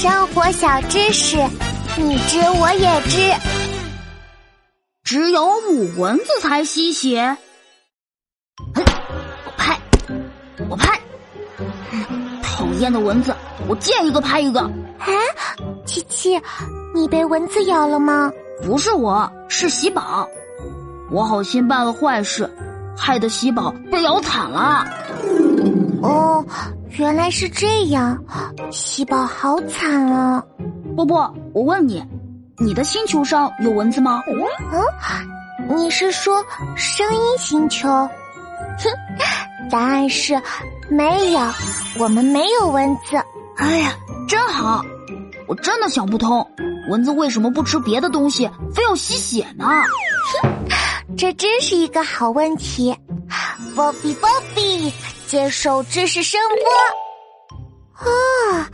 生活小知识，你知我也知。只有母蚊子才吸血。我拍，我拍。讨厌的蚊子，我见一个拍一个。哎，琪琪，你被蚊子咬了吗？不是我，是喜宝。我好心办了坏事，害得喜宝被咬惨了。哦，原来是这样，喜宝好惨啊！波波，我问你，你的星球上有蚊子吗？嗯，你是说声音星球？哼，答案是没有，我们没有蚊子。哎呀，真好！我真的想不通，蚊子为什么不吃别的东西，非要吸血呢？哼，这真是一个好问题。波比，波比。接受知识声波啊！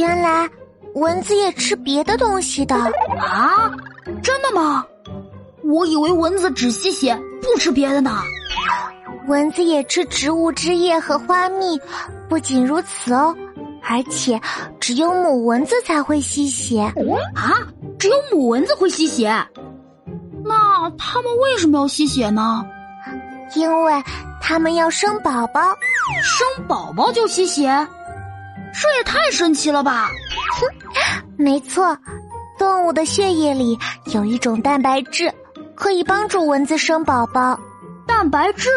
原来蚊子也吃别的东西的啊？真的吗？我以为蚊子只吸血不吃别的呢。蚊子也吃植物汁液和花蜜，不仅如此哦，而且只有母蚊子才会吸血啊！只有母蚊子会吸血？那它们为什么要吸血呢？因为。他们要生宝宝，生宝宝就吸血，这也太神奇了吧！哼，没错，动物的血液里有一种蛋白质，可以帮助蚊子生宝宝。蛋白质，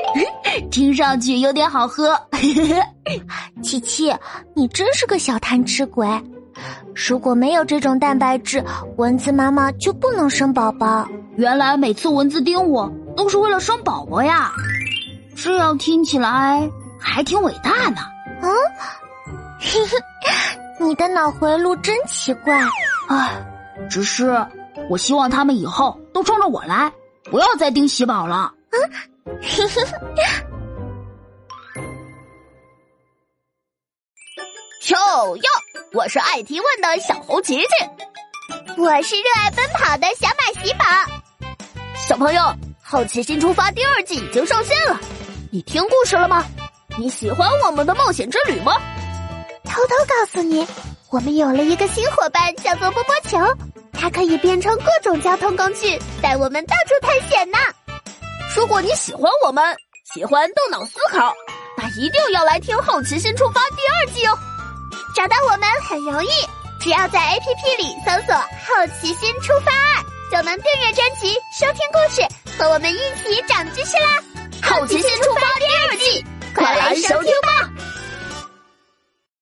听上去有点好喝。琪琪，你真是个小贪吃鬼！如果没有这种蛋白质，蚊子妈妈就不能生宝宝。原来每次蚊子叮我，都是为了生宝宝呀！这样听起来还挺伟大呢。嗯，嘿嘿，你的脑回路真奇怪。唉，只是我希望他们以后都冲着我来，不要再盯喜宝了。嗯，嘿嘿。哟哟，我是爱提问的小猴琪琪，我是热爱奔跑的小马喜宝。小朋友，《好奇心出发》第二季已经上线了。你听故事了吗？你喜欢我们的冒险之旅吗？偷偷告诉你，我们有了一个新伙伴，叫做波波球，它可以变成各种交通工具，带我们到处探险呢。如果你喜欢我们，喜欢动脑思考，那一定要来听《好奇心出发》第二季哦。找到我们很容易，只要在 APP 里搜索“好奇心出发”，就能订阅专辑、收听故事，和我们一起长知识啦。好奇心出发第二季，快来收听吧！